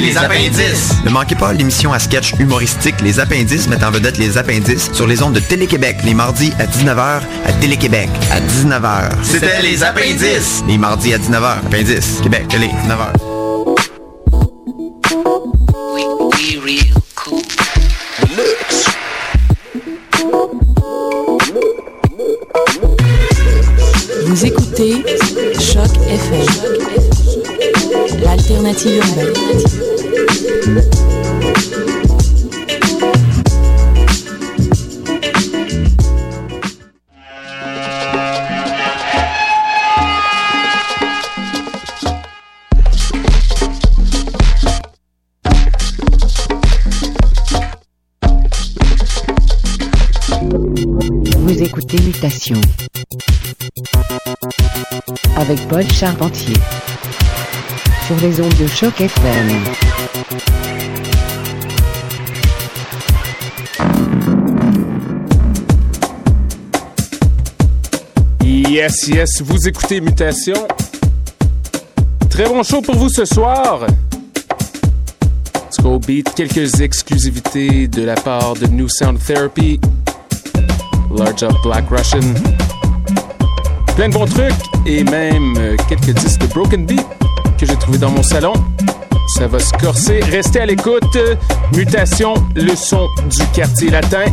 Les appendices. Ne manquez pas l'émission à sketch humoristique Les appendices mettant en vedette les appendices sur les ondes de Télé-Québec les mardis à 19h à Télé-Québec à 19h. C'était les appendices. Les mardis à 19h. Appendices. Québec, Télé, 19h. Vous écoutez Choc FM l'alternative. Vous écoutez Mutation avec Paul Charpentier sur les ondes de choc FM. Yes, yes, vous écoutez Mutation. Très bon show pour vous ce soir. Scope Beat, quelques exclusivités de la part de New Sound Therapy, Large Up Black Russian, plein de bons trucs et même quelques disques de Broken Beat que j'ai trouvé dans mon salon. Ça va se corser. Restez à l'écoute. Mutation, le son du quartier latin.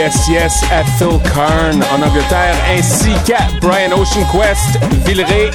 Yes Yes à Phil Karn en Angleterre, ainsi qu'à Brian Ocean Quest, Villeray.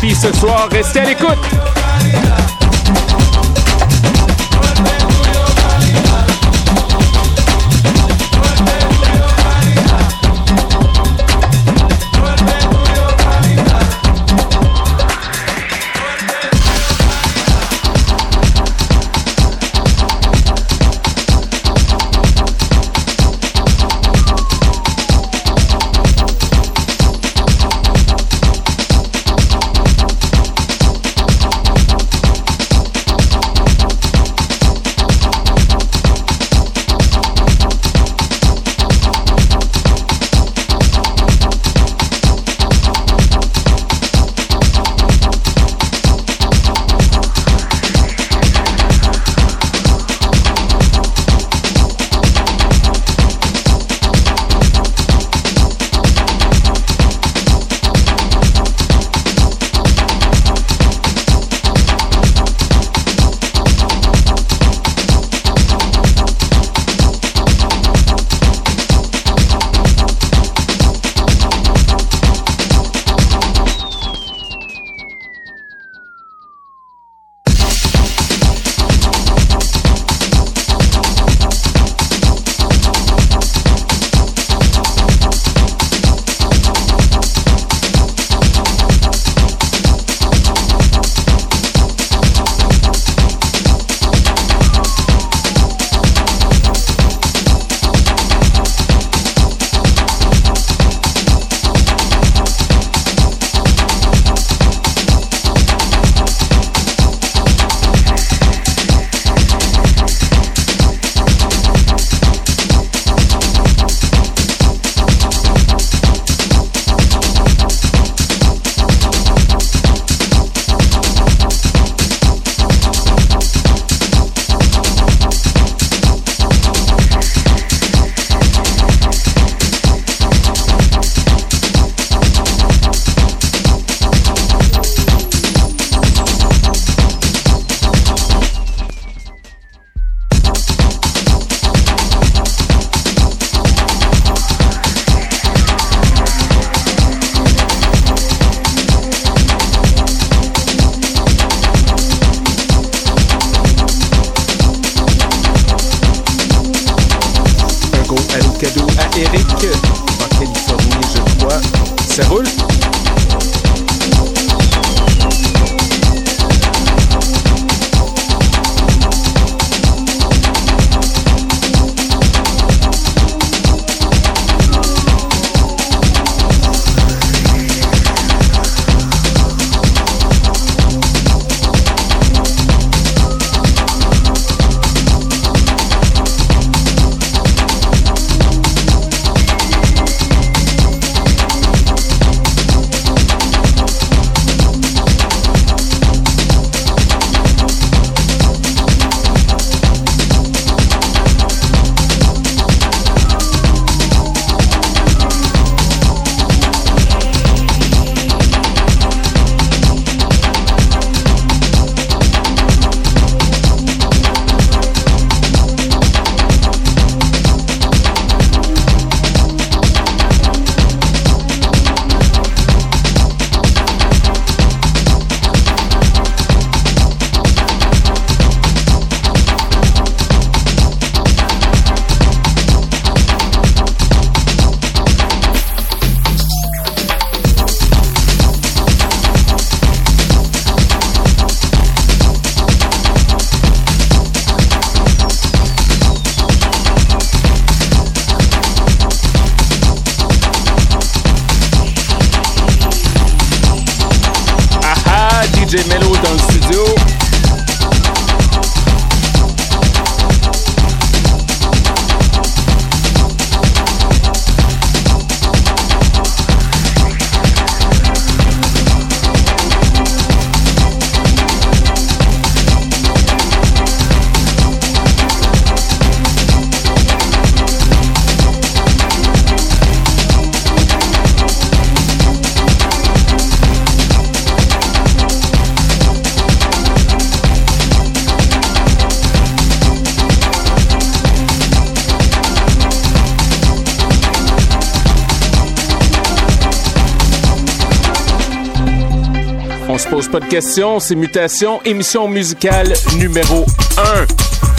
Tapis ce soir. Restez à l'écoute. DJ Mello dans le studio. Pas de questions, c'est Mutation, émission musicale numéro 1.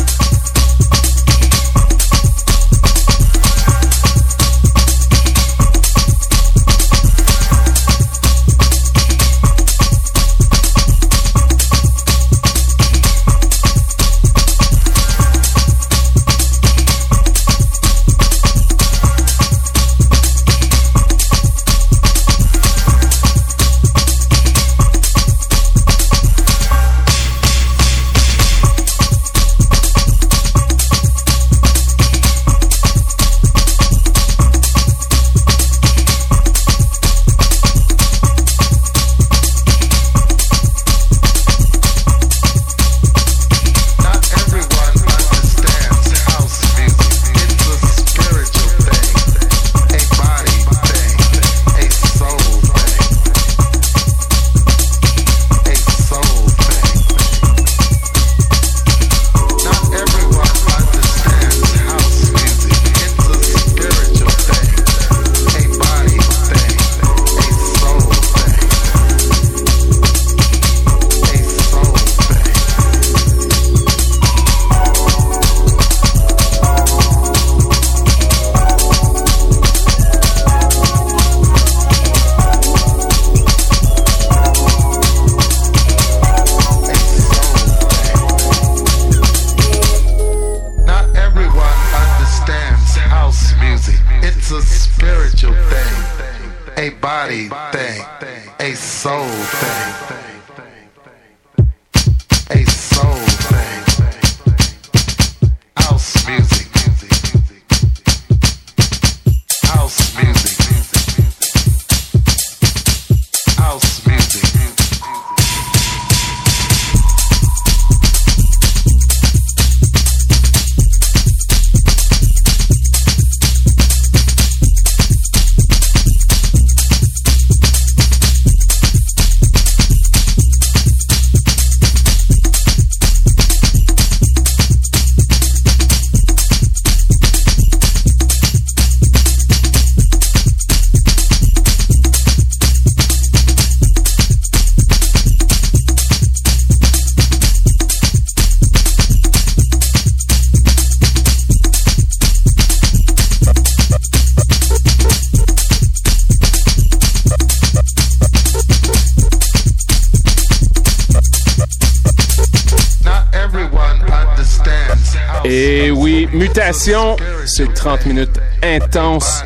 30 minutes intenses.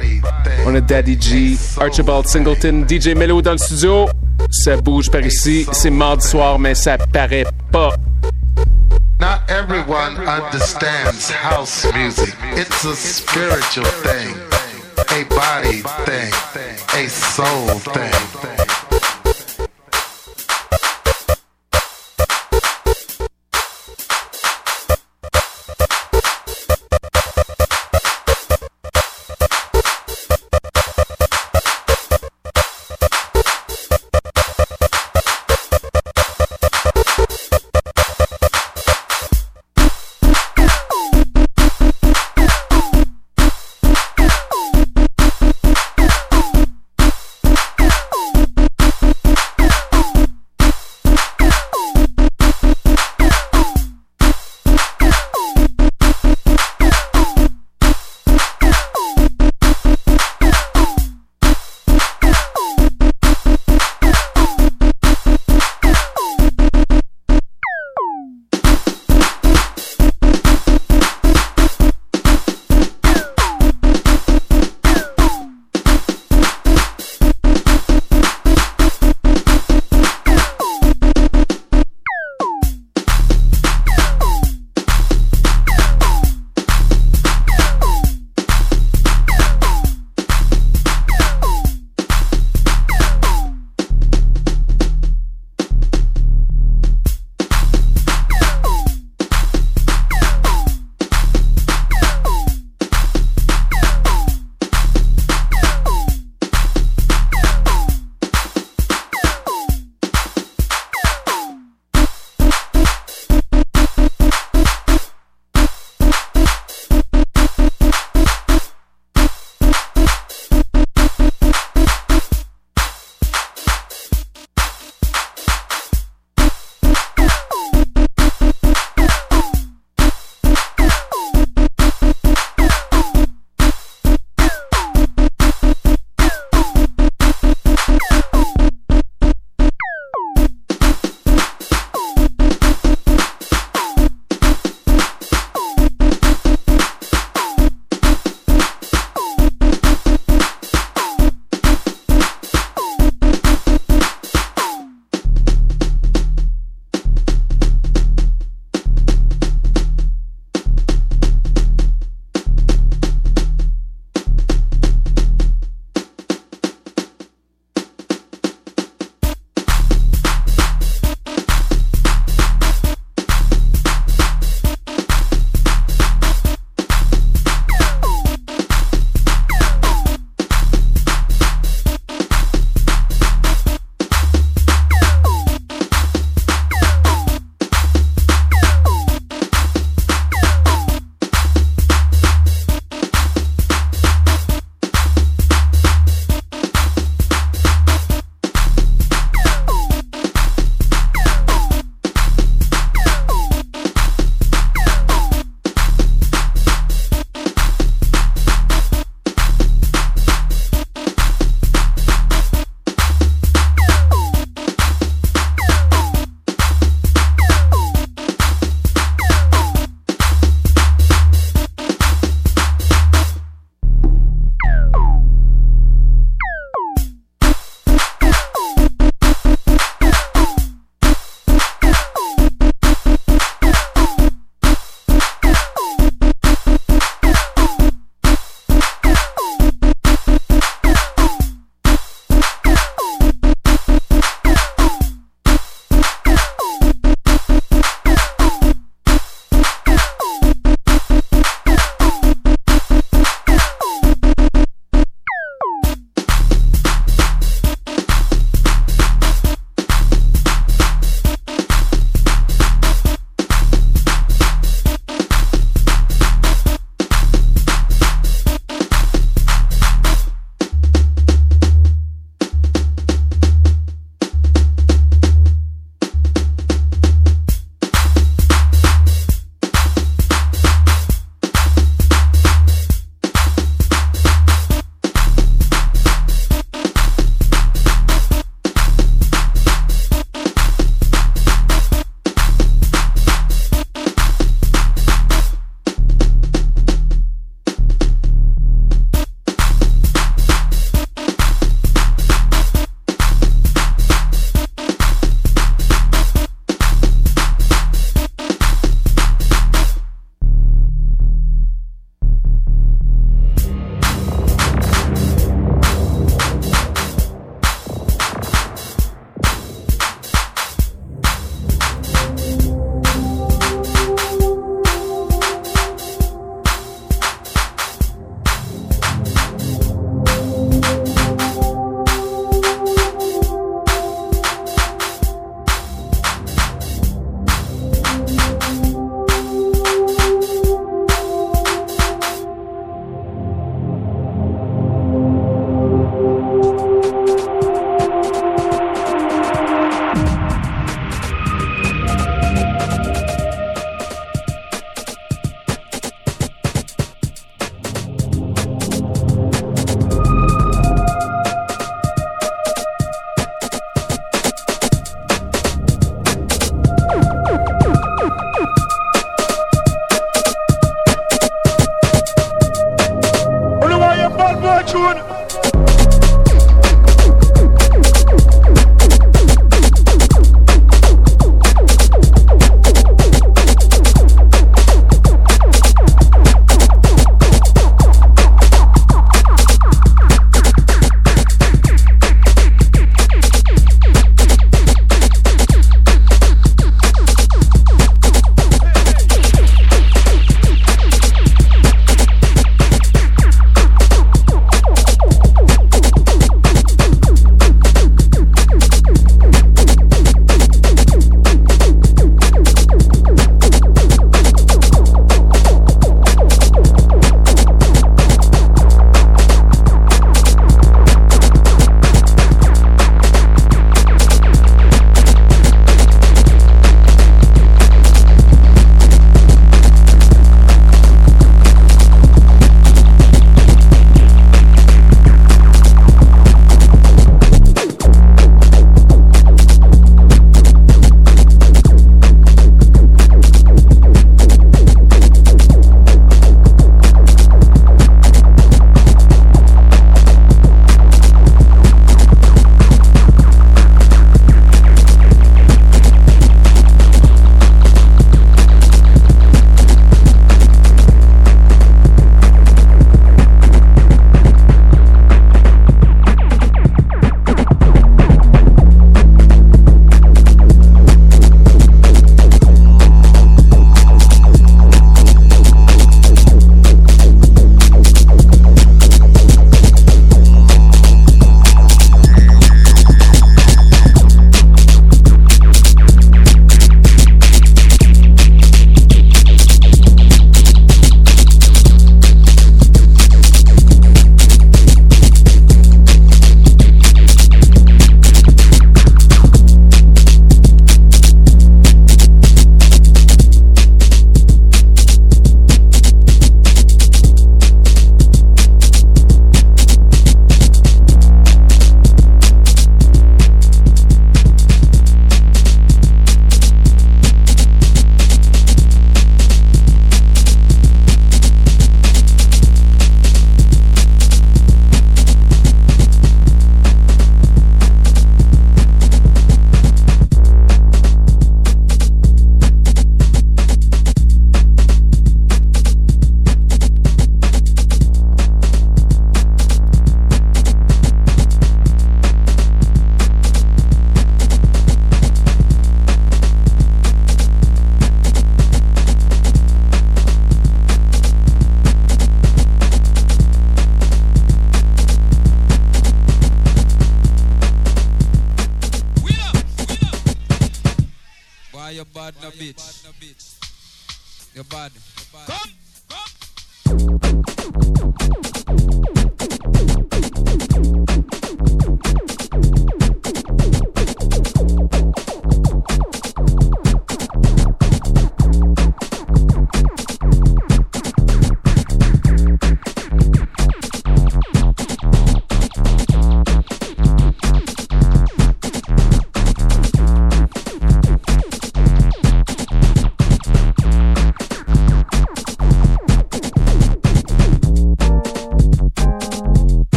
On a Daddy G, Archibald Singleton, DJ Mello dans le studio. Ça bouge par ici. C'est mardi soir, mais ça paraît pas. Not everyone understands house music. It's a spiritual thing, a body thing, a soul thing.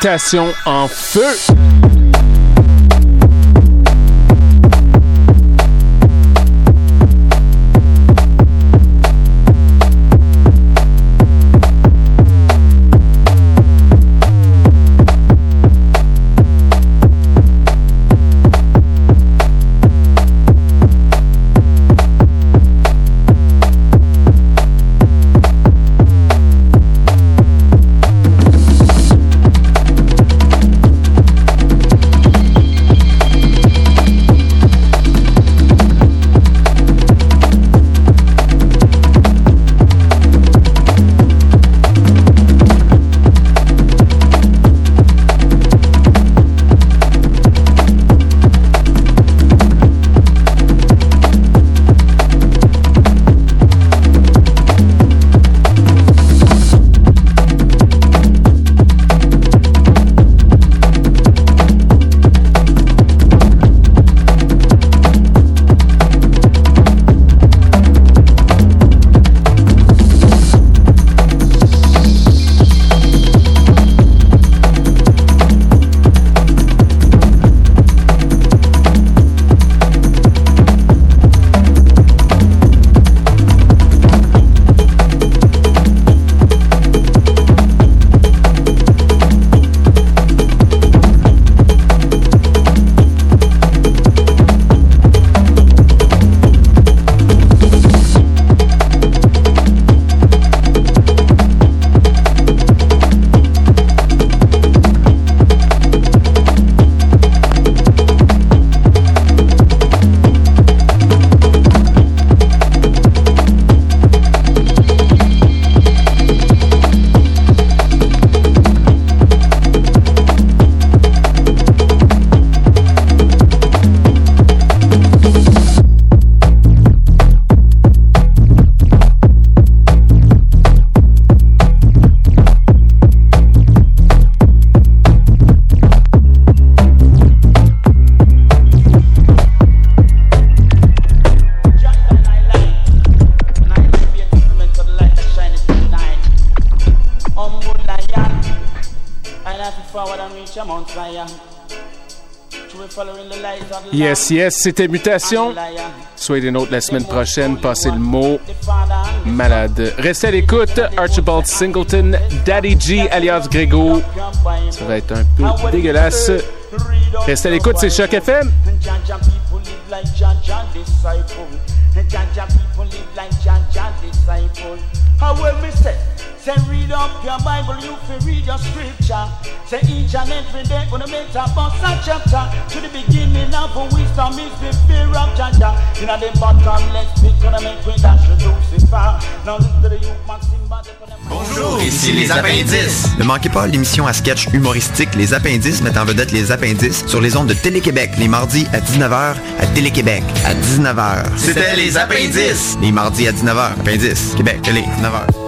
Mutation en feu. Yes, yes, c'était Mutation. Soyez des nôtres la semaine prochaine. Passez le mot malade. Restez à l'écoute. Archibald Singleton, Daddy G alias Grégo. Ça va être un peu dégueulasse. Restez à l'écoute, c'est Choc FM. Jaja people live like Jaja disciple. Jaja people live like Jaja disciple. How will me say? Say read up your Bible, you can read your scripture. Say each and every day gonna make a bus a chapter. To the beginning of wisdom is the fear of Jaja. You know the bottomless pit gonna make we dash to Lucifer. Now listen to the youth man sing about the Bonjour, ici les appendices. Ne manquez pas l'émission à sketch humoristique Les Appendices mettant en vedette les appendices sur les ondes de Télé-Québec les mardis à 19h à Télé-Québec à 19h. C'était les appendices. Les mardis à 19h. Appendices, Québec, Télé, 19h.